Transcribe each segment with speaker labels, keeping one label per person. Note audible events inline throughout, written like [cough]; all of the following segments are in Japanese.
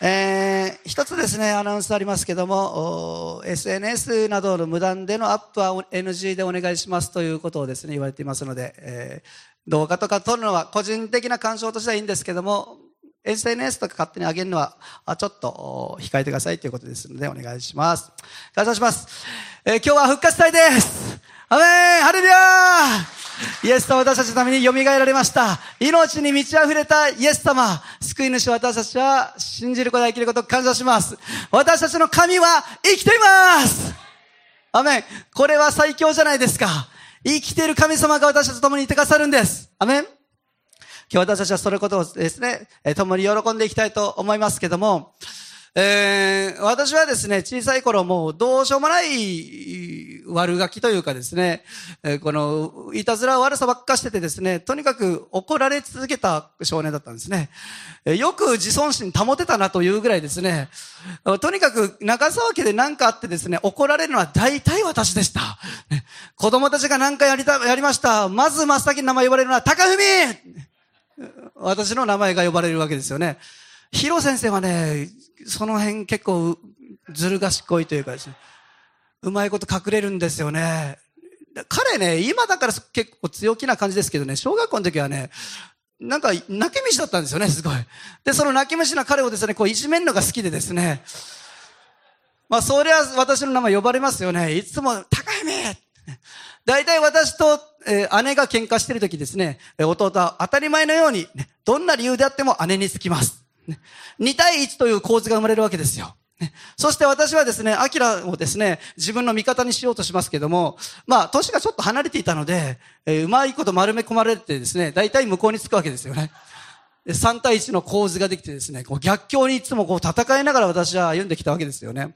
Speaker 1: えー、一つですね、アナウンスありますけども、SNS などの無断でのアップは NG でお願いしますということをですね、言われていますので、えー、動画とか撮るのは個人的な干渉としてはいいんですけども、SNS とか勝手に上げるのは、ちょっと控えてくださいということですので、お願いします。感謝します。えー、今日は復活祭です。アメンハレルヤイエス様私たちのために蘇られました。命に満ち溢れたイエス様。救い主私たちは信じることができることを感謝します。私たちの神は生きていますアメンこれは最強じゃないですか。生きている神様が私たちと共にいてくださるんです。アメン今日私たちはそれことをですね、共に喜んでいきたいと思いますけども、えー、私はですね、小さい頃もうどうしようもない悪ガキというかですね、えー、この、いたずら悪さばっかしててですね、とにかく怒られ続けた少年だったんですね。えー、よく自尊心保てたなというぐらいですね、とにかく中沢家で何かあってですね、怒られるのは大体私でした。ね、子供たちが何かやりた、やりました。まず真っ先に名前呼ばれるのは高文私の名前が呼ばれるわけですよね。ヒロ先生はね、その辺結構ずる賢いというかですね、うまいこと隠れるんですよね。彼ね、今だから結構強気な感じですけどね、小学校の時はね、なんか泣き虫だったんですよね、すごい。で、その泣き虫な彼をですね、こういじめるのが好きでですね、まあ、そりゃ私の名前呼ばれますよね。いつも、高夢大体私と、えー、姉が喧嘩してる時ですね、弟は当たり前のように、ね、どんな理由であっても姉につきます。ね、2対1という構図が生まれるわけですよ。そして私はですね、アキラをですね、自分の味方にしようとしますけども、まあ、年がちょっと離れていたので、えー、うまいこと丸め込まれてですね、大体向こうにつくわけですよね。3対1の構図ができてですね、こう逆境にいつもこう戦いながら私は歩んできたわけですよね。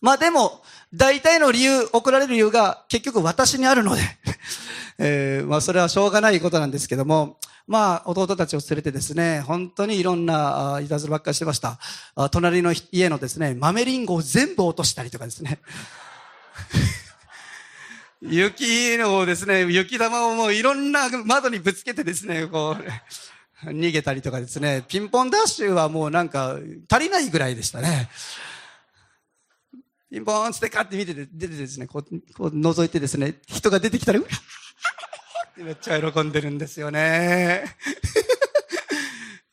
Speaker 1: まあでも、大体の理由、怒られる理由が結局私にあるのでえー、まあそれはしょうがないことなんですけども、まあ、弟たちを連れてですね、本当にいろんな、いたずらばっかりしてました。隣の家のですね、豆リンゴを全部落としたりとかですね。[laughs] 雪のですね、雪玉をもういろんな窓にぶつけてですね、こう、逃げたりとかですね、ピンポンダッシュはもうなんか足りないぐらいでしたね。ピンポンつってカって見てて、出てですね、こう、こう覗いてですね、人が出てきたら、めっちゃ喜んでるんですよね。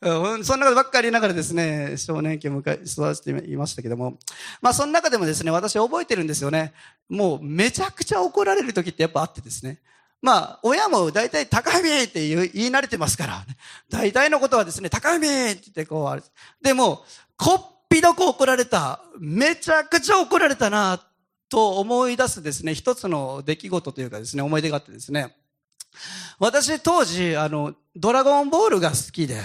Speaker 1: [laughs] そんなことばっかりながらですね、少年期を迎え、育てていましたけども。まあ、その中でもですね、私覚えてるんですよね。もう、めちゃくちゃ怒られる時ってやっぱあってですね。まあ、親も大体、高文って言い慣れてますから、ね、大体のことはですね、高文って言ってこう、あれ。でも、こっぴどく怒られた。めちゃくちゃ怒られたな、と思い出すですね、一つの出来事というかですね、思い出があってですね。私当時、あの、ドラゴンボールが好きで、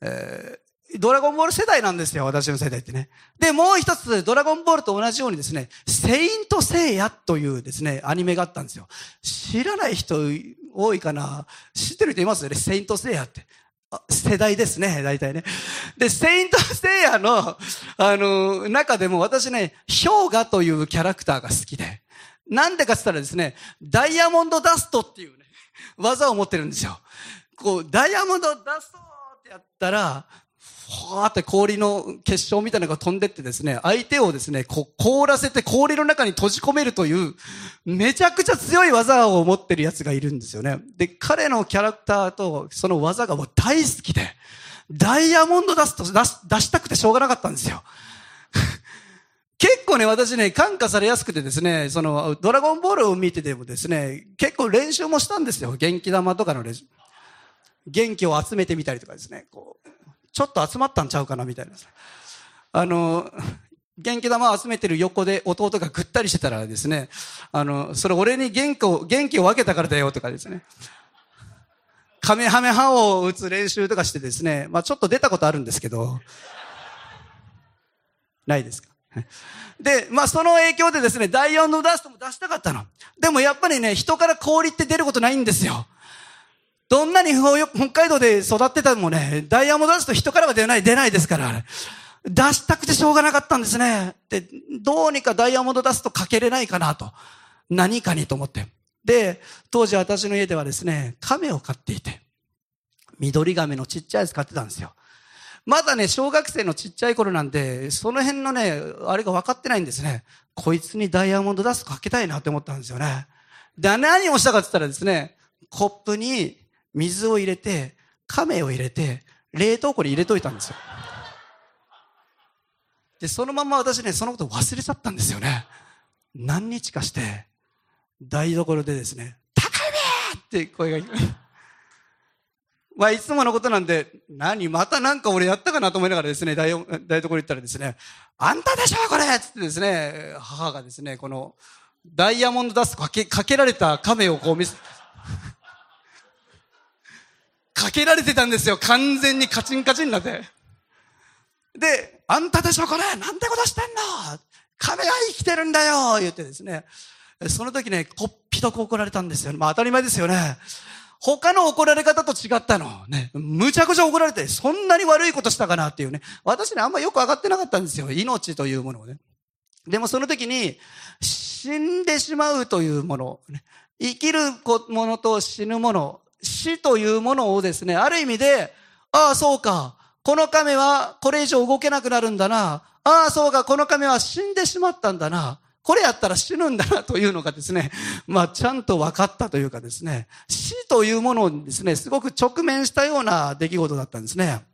Speaker 1: えー、ドラゴンボール世代なんですよ、私の世代ってね。で、もう一つ、ドラゴンボールと同じようにですね、セイントセイヤというですね、アニメがあったんですよ。知らない人多いかな？知ってる人いますよね、セイントセイヤって。世代ですね、大体ね。で、セイントセイヤの、あの、中でも私ね、氷河というキャラクターが好きで。なんでかって言ったらですね、ダイヤモンドダストっていう、技を持ってるんですよ。こう、ダイヤモンドダストってやったら、ふわーって氷の結晶みたいなのが飛んでってですね、相手をですね、こう凍らせて氷の中に閉じ込めるという、めちゃくちゃ強い技を持ってるやつがいるんですよね。で、彼のキャラクターとその技がもう大好きで、ダイヤモンド出すと出し出したくてしょうがなかったんですよ。結構ね、私ね、感化されやすくてですね、その、ドラゴンボールを見ててもですね、結構練習もしたんですよ。元気玉とかの練習。元気を集めてみたりとかですね、こう、ちょっと集まったんちゃうかな、みたいな。あの、元気玉を集めてる横で弟がぐったりしてたらですね、あの、それ俺に元気を、元気を分けたからだよとかですね。カメハメハを打つ練習とかしてですね、まあちょっと出たことあるんですけど、ないですか？[laughs] で、まあその影響でですね、第4のダストも出したかったの。でもやっぱりね、人から氷って出ることないんですよ。どんなに北海道で育ってたのもね、ダイヤモンドダスト人からは出ない、出ないですから。出したくてしょうがなかったんですね。で、どうにかダイヤモンドダストかけれないかなと。何かにと思って。で、当時私の家ではですね、亀を飼っていて、緑亀のちっちゃいやつ飼ってたんですよ。まだね、小学生のちっちゃい頃なんで、その辺のね、あれが分かってないんですね。こいつにダイヤモンドダストかけたいなって思ったんですよね。で、何をしたかって言ったらですね、コップに水を入れて、亀を入れて、冷凍庫に入れといたんですよ。で、そのまま私ね、そのこと忘れちゃったんですよね。何日かして、台所でですね、高めって声がまあ、いつものことなんで、何またなんか俺やったかなと思いながらですね、台台所行ったらですね、あんたでしょこれつってですね、母がですね、この、ダイヤモンドダストかけ、かけられた亀をこう見せ、[laughs] かけられてたんですよ。完全にカチンカチンになって。で、あんたでしょこれなんてことしてんの？亀は生きてるんだよ言ってですね。その時ね、こっぴどく怒られたんですよ。まあ当たり前ですよね。他の怒られ方と違ったの。ね。むちゃくちゃ怒られて、そんなに悪いことしたかなっていうね。私ね、あんまよくわかってなかったんですよ。命というものをね。でもその時に、死んでしまうというもの、生きるものと死ぬもの、死というものをですね、ある意味で、ああ、そうか。この亀はこれ以上動けなくなるんだな。ああ、そうか。この亀は死んでしまったんだな。これやったら死ぬんだなというのがですね、[laughs] まあちゃんと分かったというかですね、死というものにですね、すごく直面したような出来事だったんですね。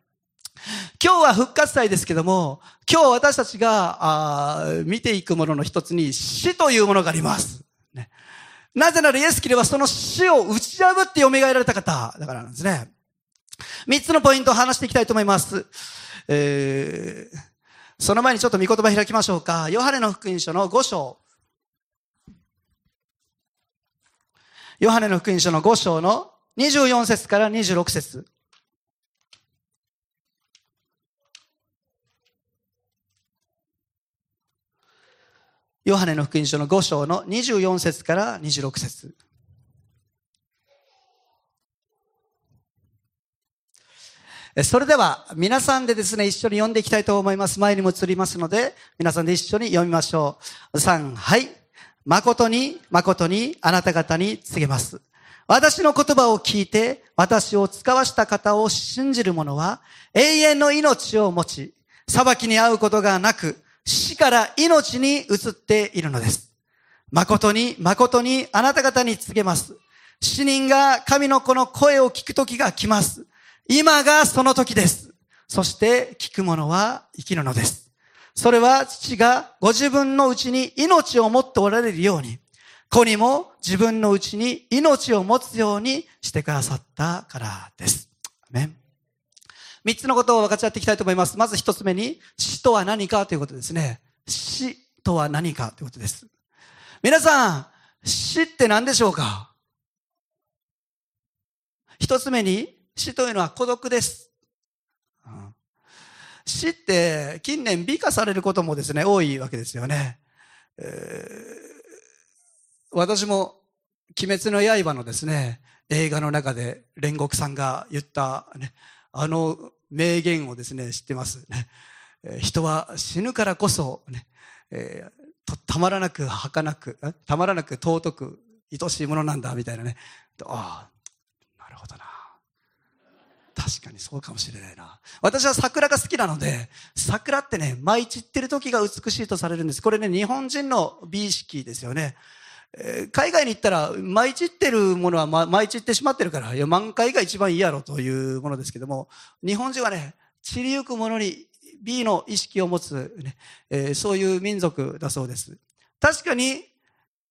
Speaker 1: 今日は復活祭ですけども、今日私たちが見ていくものの一つに死というものがあります。ね、なぜならイエスキリはその死を打ち破って蘇られた方だからなんですね。三つのポイントを話していきたいと思います。えーその前にちょっと見言葉開きましょうか。ヨハネの福音書の5章。ヨハネの福音書の5章の24節から26節ヨハネの福音書の5章の24節から26節それでは皆さんでですね、一緒に読んでいきたいと思います。前にも移りますので、皆さんで一緒に読みましょう。3、はい。誠に、誠にあなた方に告げます。私の言葉を聞いて、私を使わした方を信じる者は、永遠の命を持ち、裁きに遭うことがなく、死から命に移っているのです。誠に、誠にあなた方に告げます。死人が神の子の声を聞く時が来ます。今がその時です。そして聞く者は生きるのです。それは父がご自分のうちに命を持っておられるように、子にも自分のうちに命を持つようにしてくださったからです。ね三つのことを分かち合っていきたいと思います。まず一つ目に、死とは何かということですね。死とは何かということです。皆さん、死って何でしょうか？一つ目に、死というのは孤独です。死って近年美化されることもですね、多いわけですよね。えー、私も鬼滅の刃のですね、映画の中で煉獄さんが言った、ね、あの名言をですね、知ってますね。人は死ぬからこそ、ね、えー、たまらなく儚く、たまらなく尊く愛しいものなんだ、みたいなね。ああ、なるほどな確かにそうかもしれないな。私は桜が好きなので、桜ってね、舞い散ってる時が美しいとされるんです。これね、日本人の美意識ですよね。えー、海外に行ったら、舞い散ってるものは、ま、舞い散ってしまってるから、いや、満開が一番いいやろというものですけども、日本人はね、散りゆくものに美の意識を持つ、ねえー、そういう民族だそうです。確かに、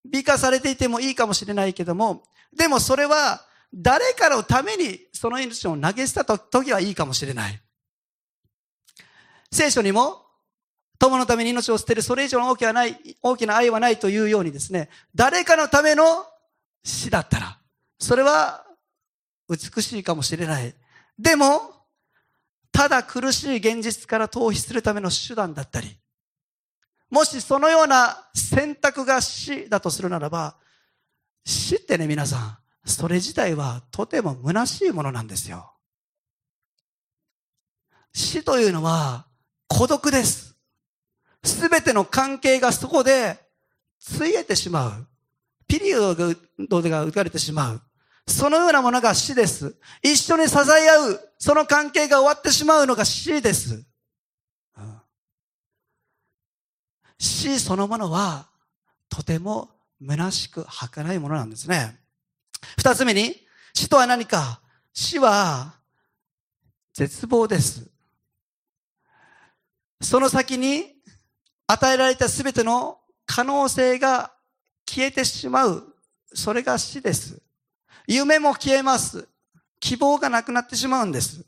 Speaker 1: 美化されていてもいいかもしれないけども、でもそれは、誰かのためにその命を投げ捨てた時はいいかもしれない。聖書にも、友のために命を捨てるそれ以上の大きなない、大きな愛はないというようにですね、誰かのための死だったら、それは美しいかもしれない。でも、ただ苦しい現実から逃避するための手段だったり、もしそのような選択が死だとするならば、死ってね、皆さん、それ自体はとても虚しいものなんですよ。死というのは孤独です。すべての関係がそこでついえてしまう。ピリオドが打たれてしまう。そのようなものが死です。一緒に支え合う、その関係が終わってしまうのが死です。死そのものは、とても虚しく儚いものなんですね。二つ目に、死とは何か？死は、絶望です。その先に与えられたすべての可能性が消えてしまう。それが死です。夢も消えます。希望がなくなってしまうんです。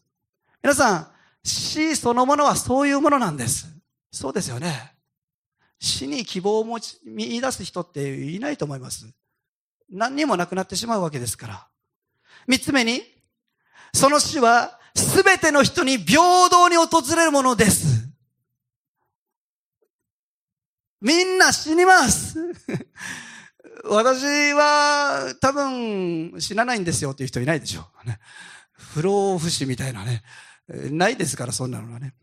Speaker 1: 皆さん、死そのものはそういうものなんです。そうですよね。死に希望を持ち、見出す人っていないと思います。何にもなくなってしまうわけですから。三つ目に、その死はすべての人に平等に訪れるものです。みんな死にます [laughs] 私は多分死なないんですよっていう人いないでしょう。不老不死みたいなね。ないですから、そんなのはね。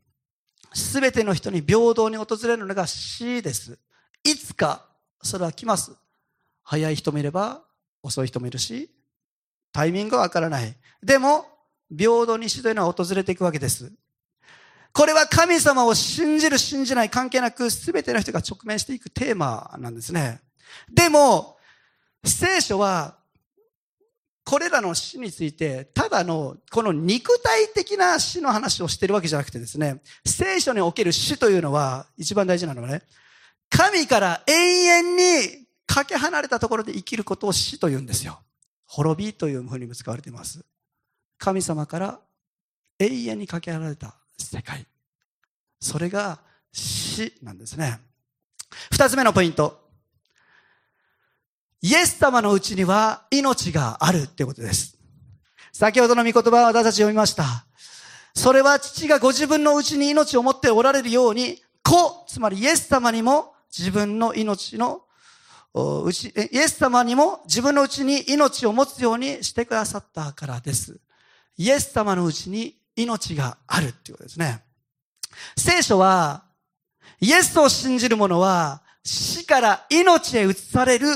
Speaker 1: すべての人に平等に訪れるのが死です。いつかそれは来ます。早い人もいれば遅い人もいるし、タイミングはわからない。でも、平等に死というのは訪れていくわけです。これは神様を信じる信じない関係なく全ての人が直面していくテーマなんですね。でも、聖書はこれらの死について、ただの、この肉体的な死の話をしてるわけじゃなくてですね、聖書における死というのは、一番大事なのはね、神から永遠にかけ離れたところで生きることを死と言うんですよ。滅びというふうにも使われています。神様から永遠にかけ離れた世界。それが死なんですね。二つ目のポイント。イエス様のうちには命があるってことです。先ほどの御言葉は私たち読みました。それは父がご自分のうちに命を持っておられるように、子、つまりイエス様にも自分の命のうち、イエス様にも自分のうちに命を持つようにしてくださったからです。イエス様のうちに命があるっていうことですね。聖書は、イエスを信じる者は死から命へ移される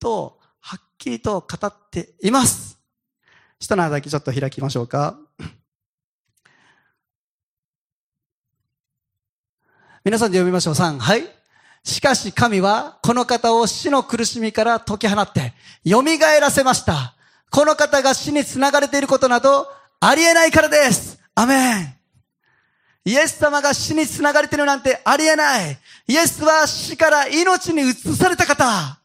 Speaker 1: と、はっきりと語っています。下のだけちょっと開きましょうか。皆さんで読みましょう。3。はい。しかし神はこの方を死の苦しみから解き放って蘇らせました。この方が死につながれていることなどありえないからです。アメン。イエス様が死につながれているなんてありえない。イエスは死から命に移された方。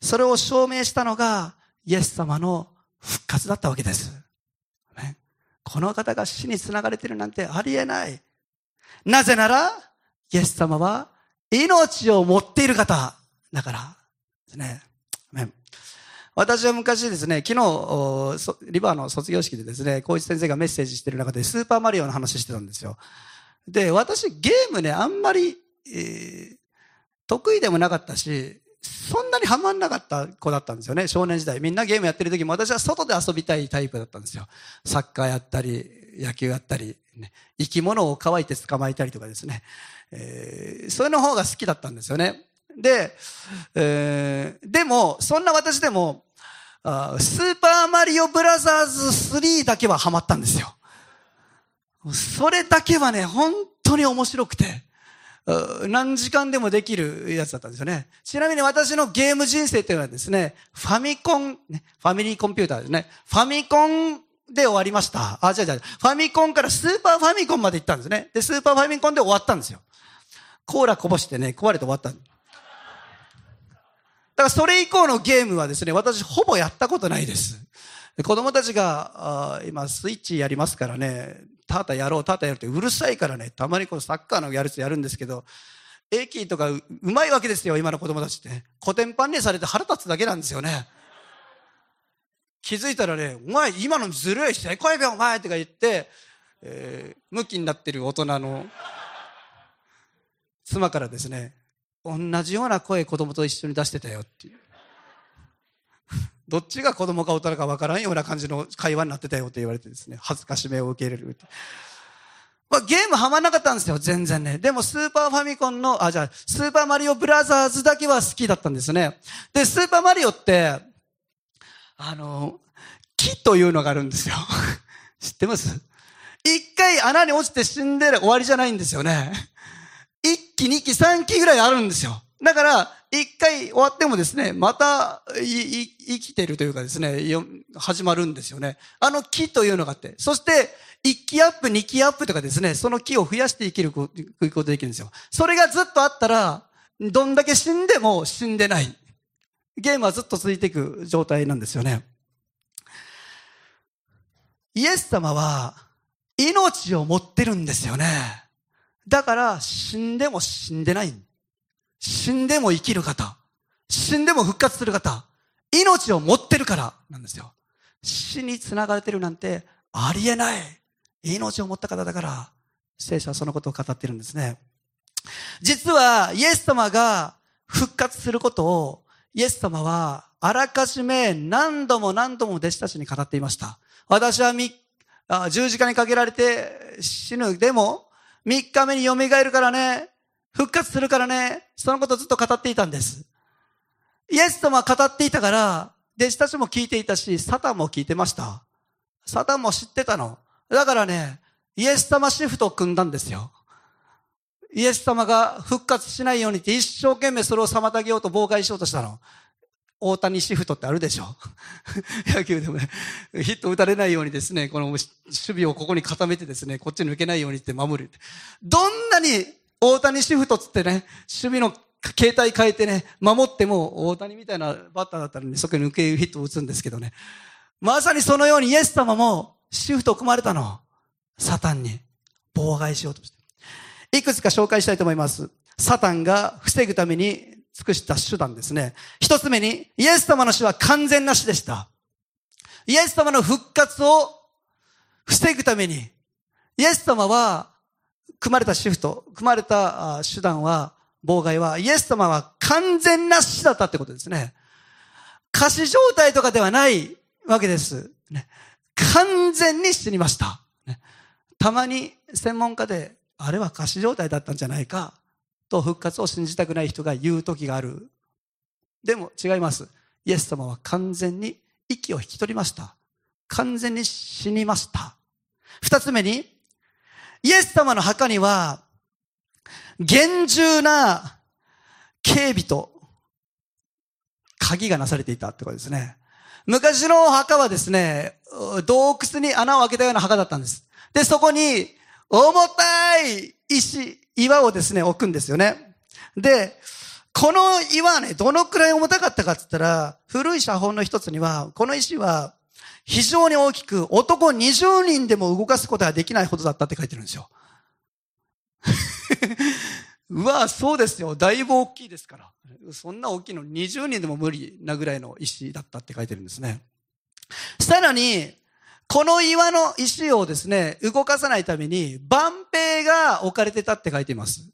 Speaker 1: それを証明したのがイエス様の復活だったわけです。ね、この方が死につながれているなんてありえない。なぜなら、イエス様は命を持っている方だからですね。私は昔ですね、昨日、リバーの卒業式でですね、小一先生がメッセージしてる中でスーパーマリオの話してたんですよ。で、私ゲームね、あんまり、えー、得意でもなかったし、そんなにハマんなかった子だったんですよね、少年時代。みんなゲームやってる時も私は外で遊びたいタイプだったんですよ。サッカーやったり、野球やったり、ね、生き物を乾いて捕まえたりとかですね。えー、それの方が好きだったんですよね。で、えー、でも、そんな私でも、あスーパーマリオブラザーズ3だけはハマったんですよ。それだけはね、本当に面白くて。何時間でもできるやつだったんですよね。ちなみに私のゲーム人生っていうのはですね、ファミコン、ね、ファミリーコンピューターですね。ファミコンで終わりました。あ、違う違う。ファミコンからスーパーファミコンまで行ったんですね。で、スーパーファミコンで終わったんですよ。コーラこぼしてね、壊れて終わった。だからそれ以降のゲームはですね、私ほぼやったことないです。子供たちが、あ今スイッチやりますからね、タータやろう、タータやるってうるさいからね、たまにこのサッカーのやるつやるんですけど、駅とかうまいわけですよ、今の子供たちって。古典版にされて腹立つだけなんですよね。気づいたらね、お前今のずるいし、来いべお前とか言って、えー、向きになってる大人の妻からですね、同じような声子供と一緒に出してたよっていう。どっちが子供か大人かわからんような感じの会話になってたよって言われてですね、恥ずかしめを受け入れる。まあ、ゲームハマんなかったんですよ、全然ね。でもスーパーファミコンの、あ、じゃあ、スーパーマリオブラザーズだけは好きだったんですね。で、スーパーマリオって、あの、木というのがあるんですよ。[laughs] 知ってます？一回穴に落ちて死んで終わりじゃないんですよね。一期、二期、三期ぐらいあるんですよ。だから、一回終わってもですね、また、生きてるというかですね、始まるんですよね。あの木というのがあって。そして、一期アップ、二期アップとかですね、その木を増やして生きることできるんですよ。それがずっとあったら、どんだけ死んでも死んでない。ゲームはずっと続いていく状態なんですよね。イエス様は命を持ってるんですよね。だから死んでも死んでない。死んでも生きる方。死んでも復活する方。命を持ってるからなんですよ。死に繋がれてるなんてありえない。命を持った方だから、聖書はそのことを語ってるんですね。実は、イエス様が復活することを、イエス様は、あらかじめ何度も何度も弟子たちに語っていました。私は十字架にかけられて死ぬ。でも、三日目に蘇るからね。復活するからね。そのことをずっと語っていたんです。イエス様は語っていたから、弟子たちも聞いていたし、サタンも聞いてました。サタンも知ってたの。だからね、イエス様シフトを組んだんですよ。イエス様が復活しないようにって一生懸命それを妨げようと妨害しようとしたの。大谷シフトってあるでしょ [laughs] 野球でもね、ヒット打たれないようにですね、この守備をここに固めてですね、こっちに抜けないようにって守る。どんなに大谷シフトつってね、守備の形態変えてね、守っても大谷みたいなバッターだったらね、そこに抜けヒットを打つんですけどね。まさにそのようにイエス様もシフト組まれたの。サタンに妨害しようとして。いくつか紹介したいと思います。サタンが防ぐために尽くした手段ですね。一つ目に、イエス様の死は完全な死でした。イエス様の復活を防ぐために、イエス様は、組まれたシフト、組まれた手段は、妨害は、イエス様は完全な死だったってことですね。仮死状態とかではないわけです。ね、完全に死にました。ね、たまに専門家であれは仮死状態だったんじゃないかと復活を信じたくない人が言う時がある。でも違います。イエス様は完全に息を引き取りました。完全に死にました。二つ目に、イエス様の墓には厳重な警備と鍵がなされていたってことですね。昔の墓はですね、洞窟に穴を開けたような墓だったんです。で、そこに重たい石、岩をですね、置くんですよね。で、この岩はね、どのくらい重たかったかって言ったら、古い写本の一つには、この石は非常に大きく、男20人でも動かすことができないほどだったって書いてるんですよ。[laughs] うわ、そうですよ。だいぶ大きいですから。そんな大きいの20人でも無理なぐらいの石だったって書いてるんですね。さらに、この岩の石をですね、動かさないために、万兵が置かれてたって書いています。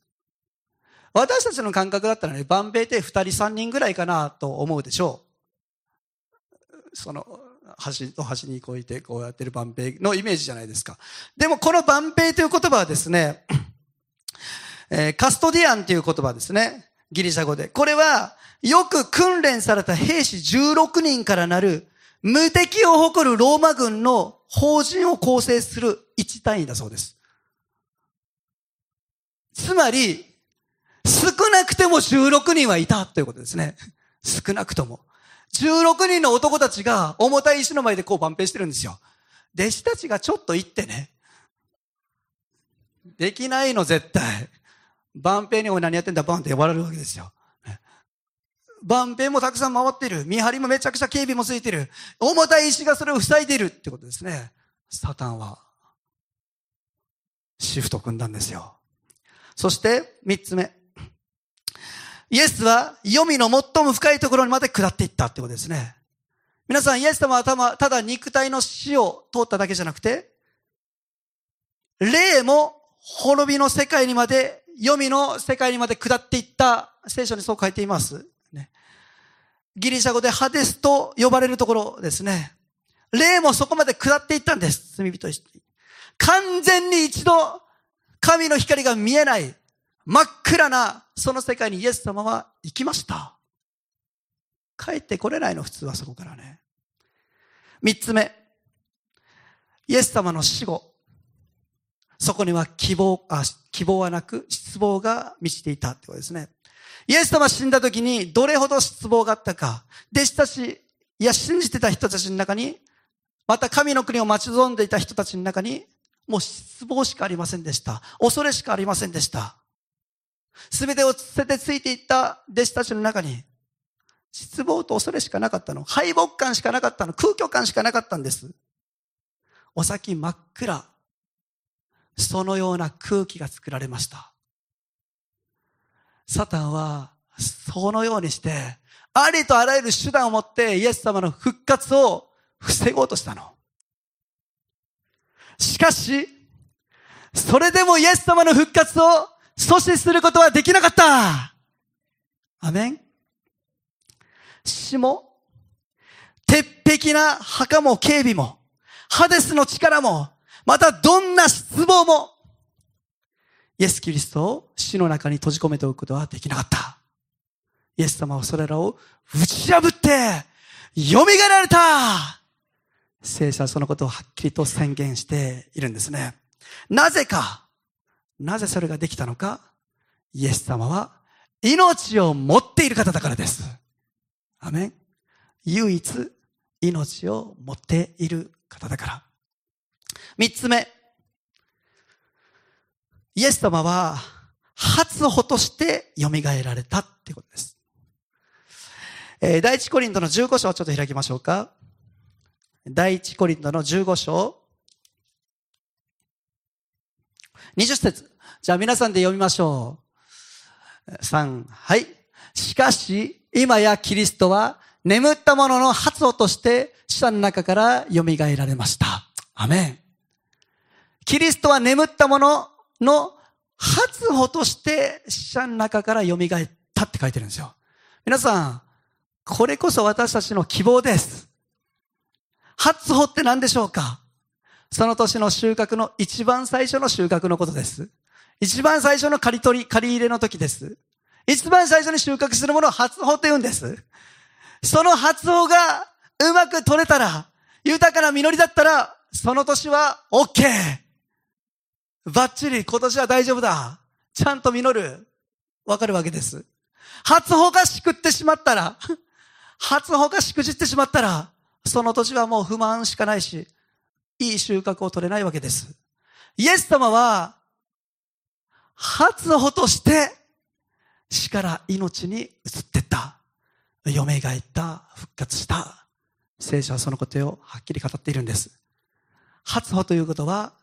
Speaker 1: 私たちの感覚だったらね、万兵って二人三人ぐらいかなと思うでしょう。その、橋と橋に越えてこうやってる万兵のイメージじゃないですか。でもこの万兵という言葉はですね、えー、カストディアンという言葉ですね。ギリシャ語で。これは、よく訓練された兵士16人からなる無敵を誇るローマ軍の法人を構成する一単位だそうです。つまり、少なくても16人はいたということですね。少なくとも。16人の男たちが重たい石の前でこう万平してるんですよ。弟子たちがちょっと行ってね。できないの絶対。万平にお前何やってんだバンって呼ばれるわけですよ。万兵もたくさん回ってる。見張りもめちゃくちゃ警備もついてる。重たい石がそれを塞いでいるってことですね。サタンは、シフト組んだんですよ。そして、三つ目。イエスは、黄泉の最も深いところにまで下っていったってことですね。皆さん、イエス様はただ肉体の死を通っただけじゃなくて、霊も滅びの世界にまで、黄泉の世界にまで下っていった聖書にそう書いています。ギリシャ語でハデスと呼ばれるところですね。霊もそこまで下っていったんです。罪人に。完全に一度神の光が見えない真っ暗なその世界にイエス様は行きました。帰ってこれないの普通はそこからね。三つ目、イエス様の死後、そこには希望、あ、希望はなく失望が満ちていたってことですね。イエス様死んだ時にどれほど失望があったか、弟子たち、いや信じてた人たちの中に、また神の国を待ち望んでいた人たちの中に、もう失望しかありませんでした。恐れしかありませんでした。すべてを捨ててついていった弟子たちの中に、失望と恐れしかなかったの。敗北感しかなかったの。空虚感しかなかったんです。お先真っ暗。そのような空気が作られました。サタンは、そのようにして、ありとあらゆる手段を持ってイエス様の復活を防ごうとしたの。しかし、それでもイエス様の復活を阻止することはできなかったアメン死も、鉄壁な墓も警備も、ハデスの力も、またどんな失望も、イエス・キリストを死の中に閉じ込めておくことはできなかった。イエス様はそれらを打ち破って、蘇られた聖書はそのことをはっきりと宣言しているんですね。なぜか、なぜそれができたのか、イエス様は命を持っている方だからです。アメン。唯一命を持っている方だから。三つ目。イエス様は初歩として蘇られたってことです。えー、第一コリントの15章をちょっと開きましょうか。第一コリントの15章。20節じゃあ皆さんで読みましょう。3、はい。しかし、今やキリストは眠った者の発音として死者の中から蘇られました。アメン。キリストは眠った者の発歩として死者の中から蘇ったって書いてるんですよ。皆さん、これこそ私たちの希望です。初歩って何でしょうか？その年の収穫の一番最初の収穫のことです。一番最初の刈り取り、刈り入れの時です。一番最初に収穫するものを初穂って言うんです。その初穂がうまく取れたら、豊かな実りだったら、その年は OK! バッチリ今年は大丈夫だ。ちゃんと実る。わかるわけです。初穂がしくってしまったら、初穂がしくじってしまったら、その年はもう不満しかないし、いい収穫を取れないわけです。イエス様は、初歩として死から命に移っていった。蘇った、復活した。聖書はそのことをはっきり語っているんです。初歩ということは、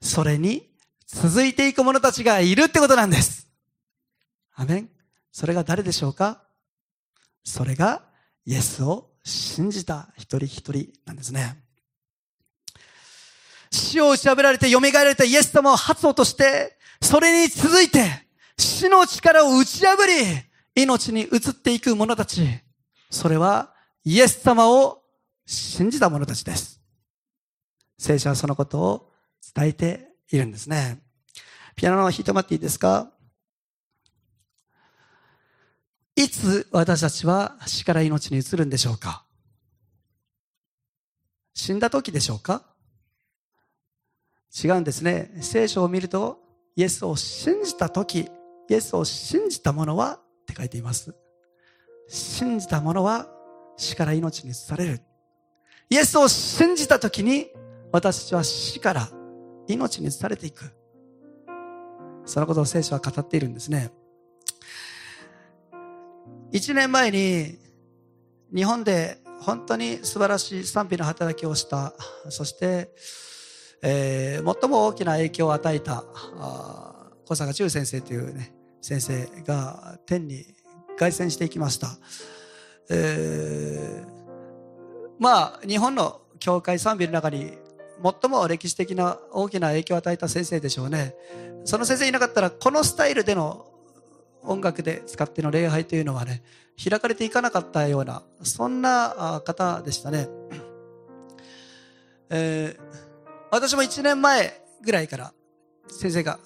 Speaker 1: それに続いていく者たちがいるってことなんです。アメン。それが誰でしょうか？それがイエスを信じた一人一人なんですね。死を打ち破られて蘇られたイエス様を発音として、それに続いて死の力を打ち破り、命に移っていく者たち。それはイエス様を信じた者たちです。聖書はそのことを伝えているんですね。ピアノを弾いてもらっていいですか？いつ私たちは死から命に移るんでしょうか？死んだ時でしょうか？違うんですね。聖書を見ると、イエスを信じた時、イエスを信じた者はって書いています。信じた者は死から命に移される。イエスを信じた時に、私たちは死から命に移されていく。そのことを聖書は語っているんですね。一年前に日本で本当に素晴らしい賛否の働きをしたそして、えー、最も大きな影響を与えた小坂忠先生というね先生が天に凱旋していきました、えー、まあ日本の教会賛美の中に最も歴史的な大きな影響を与えた先生でしょうね。その先生いなかったらこのスタイルでの音楽で使っての礼拝というのはね開かれていかなかったようなそんな方でしたね、えー、私も1年前ぐらいから先生が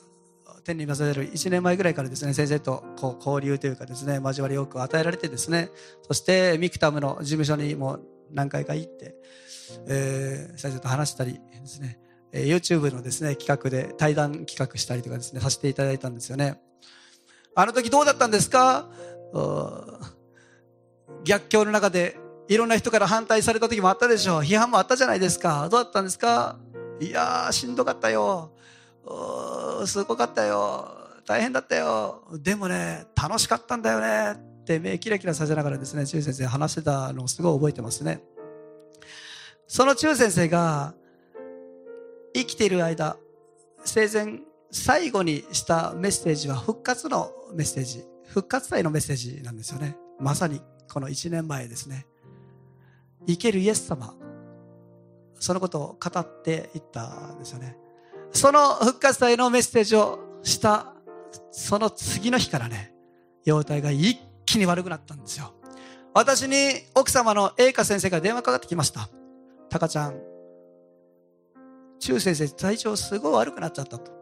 Speaker 1: 天にされる1年前ぐらいからですね先生とこう交流というかですね交わりをく与えられてですねそしてミクタムの事務所にも何回か行って、えー、最初と話したりですね、え、YouTube のですね、企画で対談企画したりとかですね、させていただいたんですよね。あの時どうだったんですか？逆境の中でいろんな人から反対された時もあったでしょう。批判もあったじゃないですか。どうだったんですか？いやー、しんどかったよ。すごかったよ。大変だったよ。でもね、楽しかったんだよね。って目キラキラさせながらですね、中先生話してたのをすごい覚えてますね。その中先生が生きている間、生前最後にしたメッセージは復活のメッセージ。復活祭のメッセージなんですよね。まさにこの1年前ですね。生けるイエス様。そのことを語っていったんですよね。その復活祭のメッセージをしたその次の日からね、容体が一気に悪くなったんですよ。私に奥様の栄華先生から電話かかってきました。タカちゃん、中先生体調すごい悪くなっちゃったと。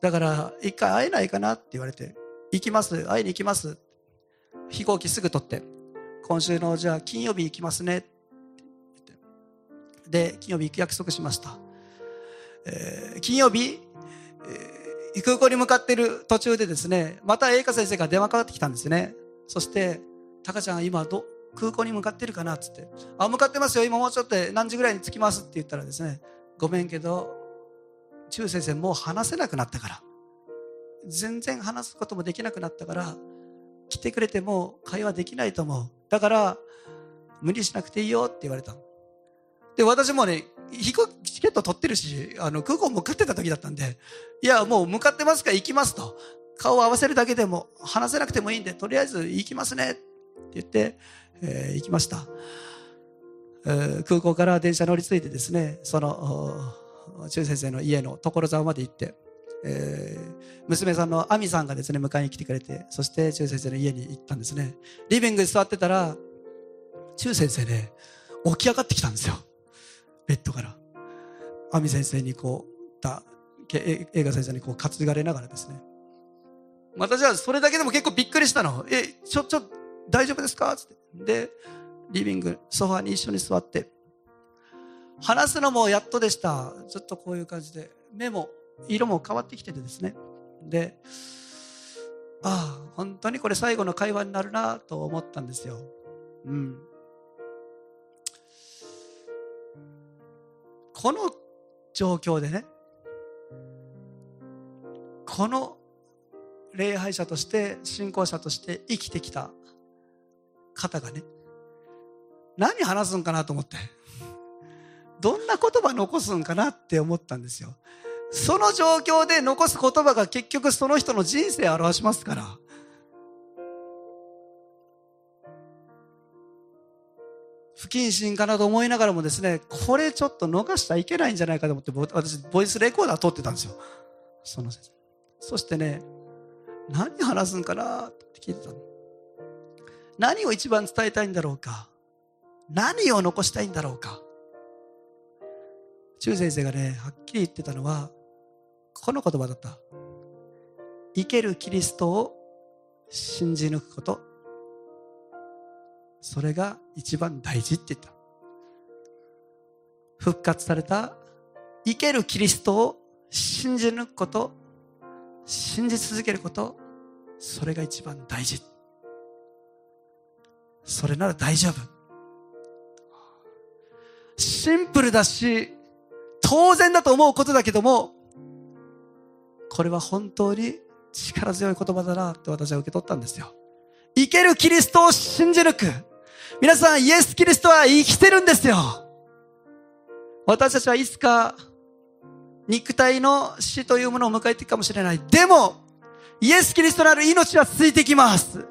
Speaker 1: だから一回会えないかなって言われて、行きます、会いに行きます。飛行機すぐ取って、今週のじゃあ金曜日行きますねって言って。で、金曜日行く約束しました。えー、金曜日、えー、空港に向かっている途中でですね、また栄華先生が電話かかってきたんですね。そして、タカちゃん今ど、空港に向かってるかなっつって、あ、向かってますよ、今もうちょっと何時ぐらいに着きますって言ったらですね、ごめんけど、中先生もう話せなくなったから、全然話すこともできなくなったから、来てくれても会話できないと思う。だから、無理しなくていいよって言われた。で、私もね、飛行機チケット取ってるし、あの、空港向かってた時だったんで、いや、もう向かってますから行きますと。顔を合わせるだけでも、話せなくてもいいんで、とりあえず行きますねって言って、えー、行きました。えー、空港から電車乗り継いでですね、その、中先生の家の所沢まで行って、えー、娘さんの亜美さんがですね、迎えに来てくれて、そして中先生の家に行ったんですね。リビングに座ってたら、中先生ね、起き上がってきたんですよ。ベッドから。亜美先生にこう、た、映画先生にこう担がれながらですね。私はそれだけでも結構びっくりしたの。え、ちょ、ちょ、大丈夫ですか？つって。で、リビング、ソファに一緒に座って。話すのもやっとでした。ずっとこういう感じで。目も、色も変わってきててですね。で、ああ、本当にこれ最後の会話になるなと思ったんですよ。うん。この状況でねこの礼拝者として信仰者として生きてきた方がね何話すんかなと思ってどんな言葉残すんかなって思ったんですよその状況で残す言葉が結局その人の人生を表しますから不謹慎かなと思いながらもですね、これちょっと逃しちゃいけないんじゃないかと思って、私、ボイスレコーダー撮ってたんですよ。その先生。そしてね、何話すんかな？って聞いてたの。何を一番伝えたいんだろうか？何を残したいんだろうか？中先生がね、はっきり言ってたのは、この言葉だった。生けるキリストを信じ抜くこと。それが一番大事って言った。復活された生けるキリストを信じ抜くこと、信じ続けること、それが一番大事。それなら大丈夫。シンプルだし、当然だと思うことだけども、これは本当に力強い言葉だなって私は受け取ったんですよ。生けるキリストを信じ抜く。皆さん、イエス・キリストは生きてるんですよ。私たちはいつか肉体の死というものを迎えていくかもしれない。でも、イエス・キリストなる命は続いてきます。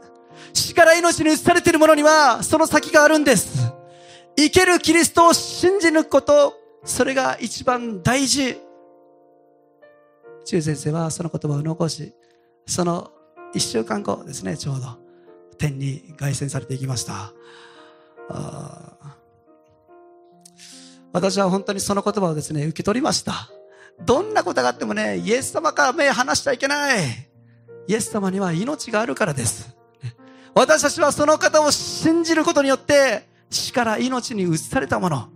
Speaker 1: 死から命に移されているものには、その先があるんです。生けるキリストを信じ抜くこと、それが一番大事。中先生はその言葉を残し、その一週間後ですね、ちょうど、天に凱旋されていきました。私は本当にその言葉をですね、受け取りました。どんなことがあってもね、イエス様から目離しちゃいけない。イエス様には命があるからです。私たちはその方を信じることによって、死から命に移されたもの。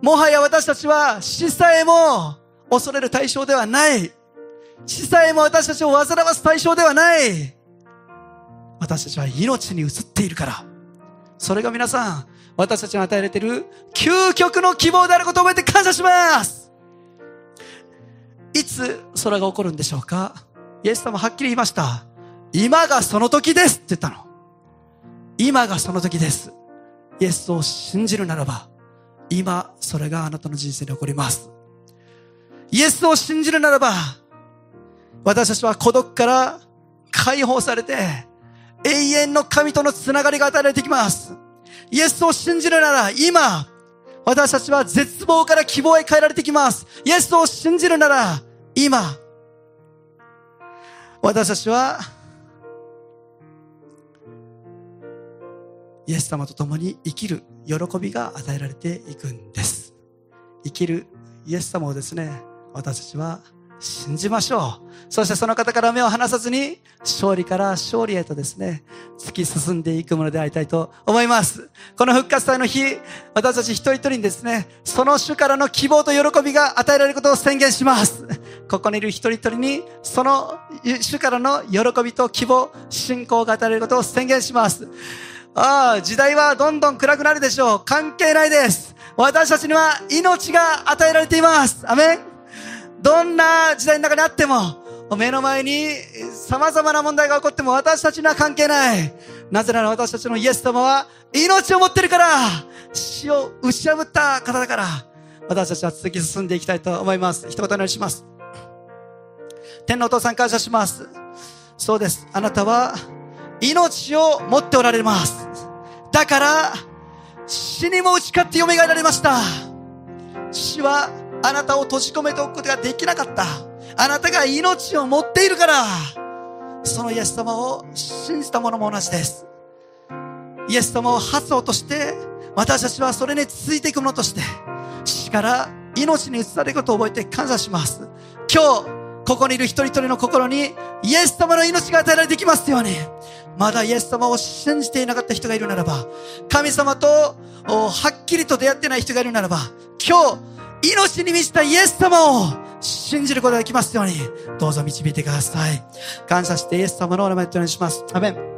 Speaker 1: もはや私たちは死さえも恐れる対象ではない。死さえも私たちを煩わす対象ではない。私たちは命に移っているから。それが皆さん、私たちに与えられている究極の希望であることを覚えて感謝しますつそれが起こるんでしょうか？イエス様はっきり言いました。今がその時ですって言ったの。今がその時です。イエスを信じるならば、今、それがあなたの人生に起こります。イエスを信じるならば、私たちは孤独から解放されて、永遠の神とのつながりが与えられてきます。イエスを信じるなら、今、私たちは絶望から希望へ変えられてきます。イエスを信じるなら、今、私たちは、イエス様と共に生きる喜びが与えられていくんです。生きるイエス様をですね、私たちは信じましょう。そしてその方から目を離さずに、勝利から勝利へとですね、突き進んでいくものでありたいと思います。この復活祭の日、私たち一人一人にですね、その主からの希望と喜びが与えられることを宣言します。ここにいる一人一人に、その主からの喜びと希望、信仰が与えられることを宣言します。ああ、時代はどんどん暗くなるでしょう。関係ないです。私たちには命が与えられています。アメンどんな時代の中にあっても、目の前に様々な問題が起こっても私たちには関係ない。なぜなら私たちのイエス様は命を持ってるから、死を打ち破った方だから、私たちは続き進んでいきたいと思います。一言お願いします。天のお父さん感謝します。そうです。あなたは命を持っておられます。だから、死にも打ち勝って蘇られました。死はあなたを閉じ込めておくことができなかった。あなたが命を持っているから、そのイエス様を信じた者も同じです。イエス様を発想として、私たちはそれに続いていくものとして、死から命に移されることを覚えて感謝します。今日、ここにいる一人一人の心に、イエス様の命が与えられてきますように、まだイエス様を信じていなかった人がいるならば、神様とはっきりと出会ってない人がいるならば、今日、命に満ちたイエス様を信じることができますように、どうぞ導いてください。感謝してイエス様のお名前とお願いします。アメン。